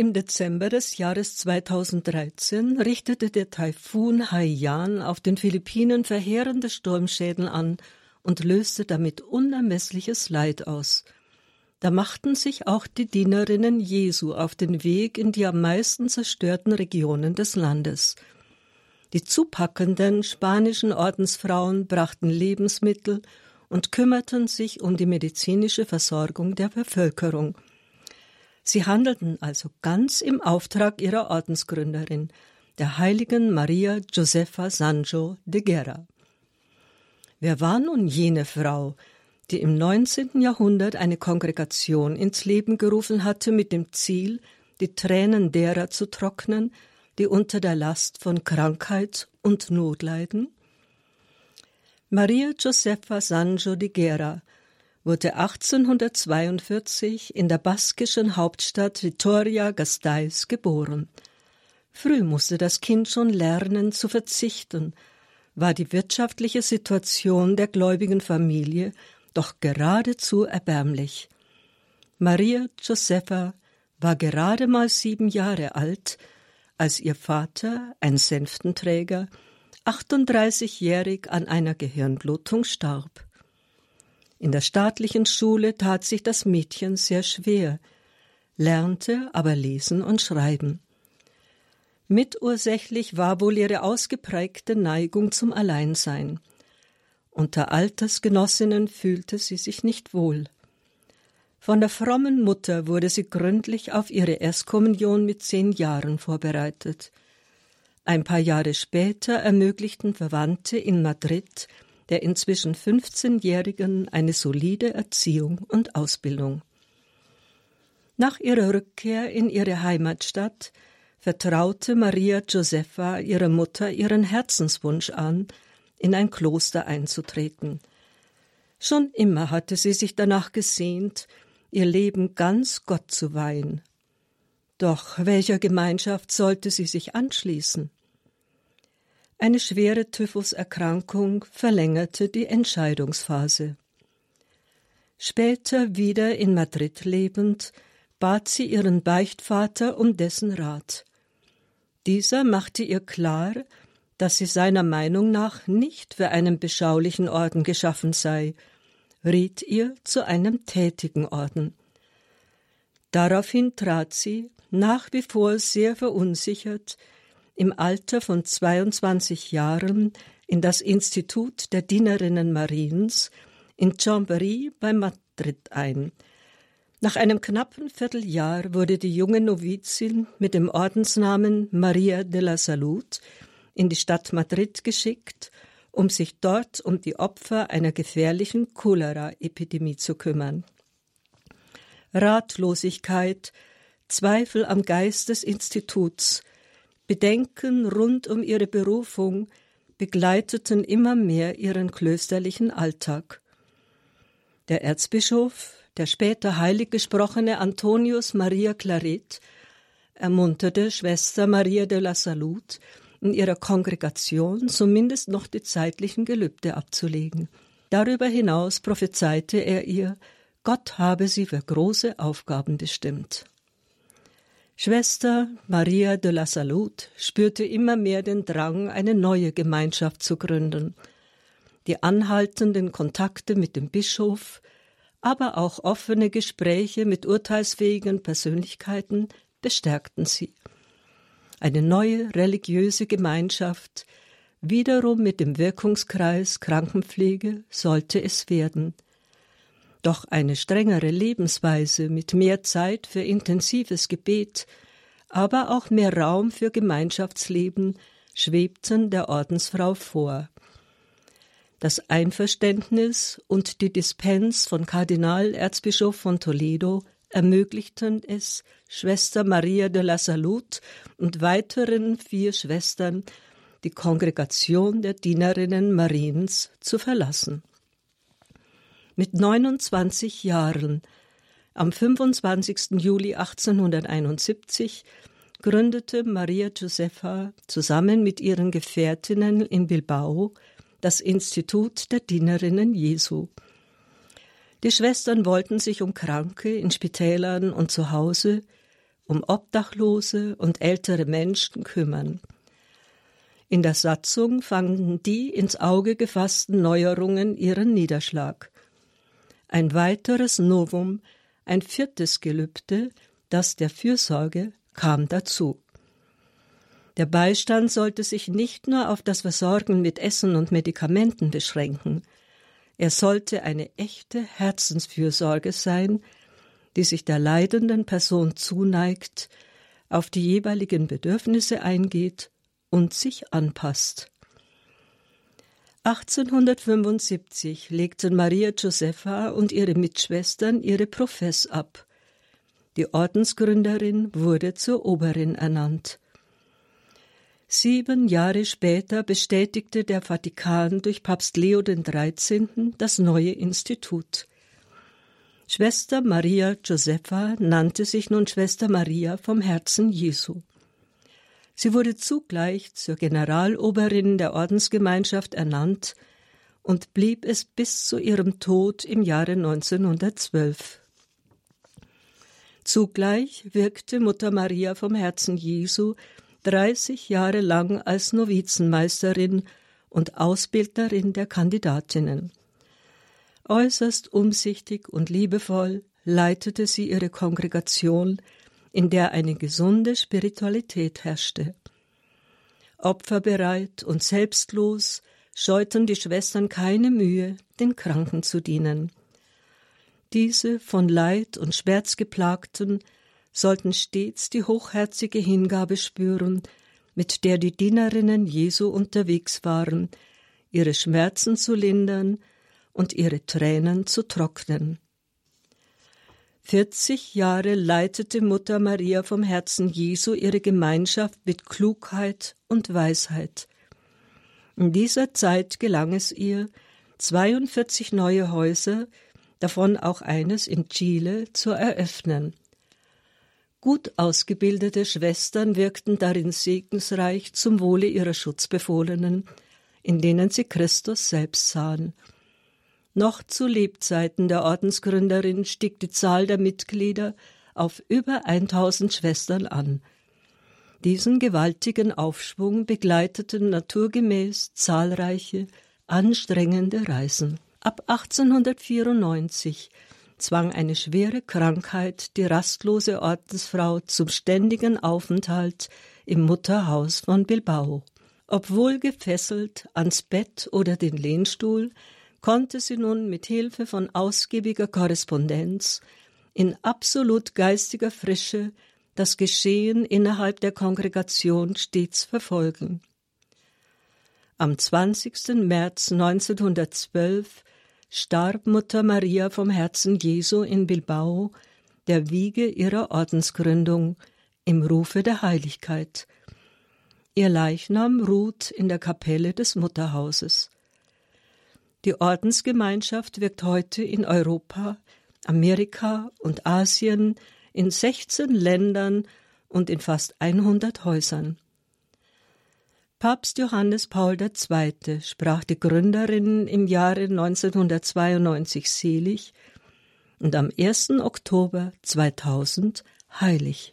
Im Dezember des Jahres 2013 richtete der Taifun Haiyan auf den Philippinen verheerende Sturmschäden an und löste damit unermessliches Leid aus. Da machten sich auch die Dienerinnen Jesu auf den Weg in die am meisten zerstörten Regionen des Landes. Die zupackenden spanischen Ordensfrauen brachten Lebensmittel und kümmerten sich um die medizinische Versorgung der Bevölkerung – Sie handelten also ganz im Auftrag ihrer Ordensgründerin, der heiligen Maria Josefa Sancho de Guerra. Wer war nun jene Frau, die im 19. Jahrhundert eine Kongregation ins Leben gerufen hatte mit dem Ziel, die Tränen derer zu trocknen, die unter der Last von Krankheit und Not leiden? Maria Josefa Sancho de Guerra wurde 1842 in der baskischen Hauptstadt Vitoria-Gasteiz geboren. Früh musste das Kind schon lernen zu verzichten, war die wirtschaftliche Situation der gläubigen Familie doch geradezu erbärmlich. Maria Josefa war gerade mal sieben Jahre alt, als ihr Vater, ein Sänftenträger, 38-jährig an einer Gehirnblutung starb. In der staatlichen Schule tat sich das Mädchen sehr schwer, lernte aber lesen und schreiben. Mitursächlich war wohl ihre ausgeprägte Neigung zum Alleinsein. Unter Altersgenossinnen fühlte sie sich nicht wohl. Von der frommen Mutter wurde sie gründlich auf ihre Erstkommunion mit zehn Jahren vorbereitet. Ein paar Jahre später ermöglichten Verwandte in Madrid der inzwischen 15-Jährigen eine solide Erziehung und Ausbildung. Nach ihrer Rückkehr in ihre Heimatstadt vertraute Maria Josefa ihrer Mutter ihren Herzenswunsch an, in ein Kloster einzutreten. Schon immer hatte sie sich danach gesehnt, ihr Leben ganz Gott zu weihen. Doch welcher Gemeinschaft sollte sie sich anschließen? Eine schwere Typhuserkrankung verlängerte die Entscheidungsphase. Später wieder in Madrid lebend, bat sie ihren Beichtvater um dessen Rat. Dieser machte ihr klar, dass sie seiner Meinung nach nicht für einen beschaulichen Orden geschaffen sei, riet ihr zu einem tätigen Orden. Daraufhin trat sie, nach wie vor sehr verunsichert, im Alter von 22 Jahren in das Institut der Dienerinnen Mariens in Chambéry bei Madrid ein. Nach einem knappen Vierteljahr wurde die junge Novizin mit dem Ordensnamen Maria de la Salud in die Stadt Madrid geschickt, um sich dort um die Opfer einer gefährlichen Cholera-Epidemie zu kümmern. Ratlosigkeit, Zweifel am Geist des Instituts, Bedenken rund um ihre Berufung begleiteten immer mehr ihren klösterlichen Alltag. Der Erzbischof, der später heilig gesprochene Antonius Maria Claret, ermunterte Schwester Maria de la Salud, in ihrer Kongregation zumindest noch die zeitlichen Gelübde abzulegen. Darüber hinaus prophezeite er ihr, Gott habe sie für große Aufgaben bestimmt. Schwester Maria de la Salud spürte immer mehr den Drang, eine neue Gemeinschaft zu gründen. Die anhaltenden Kontakte mit dem Bischof, aber auch offene Gespräche mit urteilsfähigen Persönlichkeiten bestärkten sie. Eine neue religiöse Gemeinschaft, wiederum mit dem Wirkungskreis Krankenpflege, sollte es werden – doch eine strengere Lebensweise mit mehr Zeit für intensives Gebet, aber auch mehr Raum für Gemeinschaftsleben schwebten der Ordensfrau vor. Das Einverständnis und die Dispens von Kardinalerzbischof von Toledo ermöglichten es Schwester Maria de la Salud und weiteren vier Schwestern, die Kongregation der Dienerinnen Mariens zu verlassen. Mit 29 Jahren, am 25. Juli 1871, gründete Maria Josefa zusammen mit ihren Gefährtinnen in Bilbao das Institut der Dienerinnen Jesu. Die Schwestern wollten sich um Kranke in Spitälern und zu Hause um Obdachlose und ältere Menschen kümmern. In der Satzung fanden die ins Auge gefassten Neuerungen ihren Niederschlag. Ein weiteres Novum, ein viertes Gelübde, das der Fürsorge, kam dazu. Der Beistand sollte sich nicht nur auf das Versorgen mit Essen und Medikamenten beschränken, er sollte eine echte Herzensfürsorge sein, die sich der leidenden Person zuneigt, auf die jeweiligen Bedürfnisse eingeht und sich anpasst. 1875 legten Maria Josepha und ihre Mitschwestern ihre Profess ab. Die Ordensgründerin wurde zur Oberin ernannt. Sieben Jahre später bestätigte der Vatikan durch Papst Leo XIII. das neue Institut. Schwester Maria Josepha nannte sich nun Schwester Maria vom Herzen Jesu. Sie wurde zugleich zur Generaloberin der Ordensgemeinschaft ernannt und blieb es bis zu ihrem Tod im Jahre 1912. Zugleich wirkte Mutter Maria vom Herzen Jesu 30 Jahre lang als Novizenmeisterin und Ausbildnerin der Kandidatinnen. Äußerst umsichtig und liebevoll leitete sie ihre Kongregation, in der eine gesunde Spiritualität herrschte. Opferbereit und selbstlos scheuten die Schwestern keine Mühe, den Kranken zu dienen. Diese von Leid und Schmerz geplagten sollten stets die hochherzige Hingabe spüren, mit der die Dienerinnen Jesu unterwegs waren, ihre Schmerzen zu lindern und ihre Tränen zu trocknen. Vierzig Jahre leitete Mutter Maria vom Herzen Jesu ihre Gemeinschaft mit Klugheit und Weisheit. In dieser Zeit gelang es ihr, 42 neue Häuser, davon auch eines in Chile, zu eröffnen. Gut ausgebildete Schwestern wirkten darin segensreich zum Wohle ihrer Schutzbefohlenen, in denen sie Christus selbst sahen. Noch zu Lebzeiten der Ordensgründerin stieg die Zahl der Mitglieder auf über 1000 Schwestern an. Diesen gewaltigen Aufschwung begleiteten naturgemäß zahlreiche, anstrengende Reisen. Ab 1894 zwang eine schwere Krankheit die rastlose Ordensfrau zum ständigen Aufenthalt im Mutterhaus von Bilbao. Obwohl gefesselt ans Bett oder den Lehnstuhl, konnte sie nun mit Hilfe von ausgiebiger Korrespondenz in absolut geistiger Frische das Geschehen innerhalb der Kongregation stets verfolgen. Am 20. März 1912 starb Mutter Maria vom Herzen Jesu in Bilbao, der Wiege ihrer Ordensgründung, im Rufe der Heiligkeit. Ihr Leichnam ruht in der Kapelle des Mutterhauses. Die Ordensgemeinschaft wirkt heute in Europa, Amerika und Asien in 16 Ländern und in fast 100 Häusern. Papst Johannes Paul II. sprach die Gründerin im Jahre 1992 selig und am 1. Oktober 2000 heilig.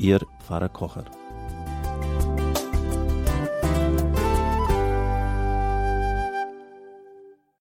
Ihr Pfarrer Kocher.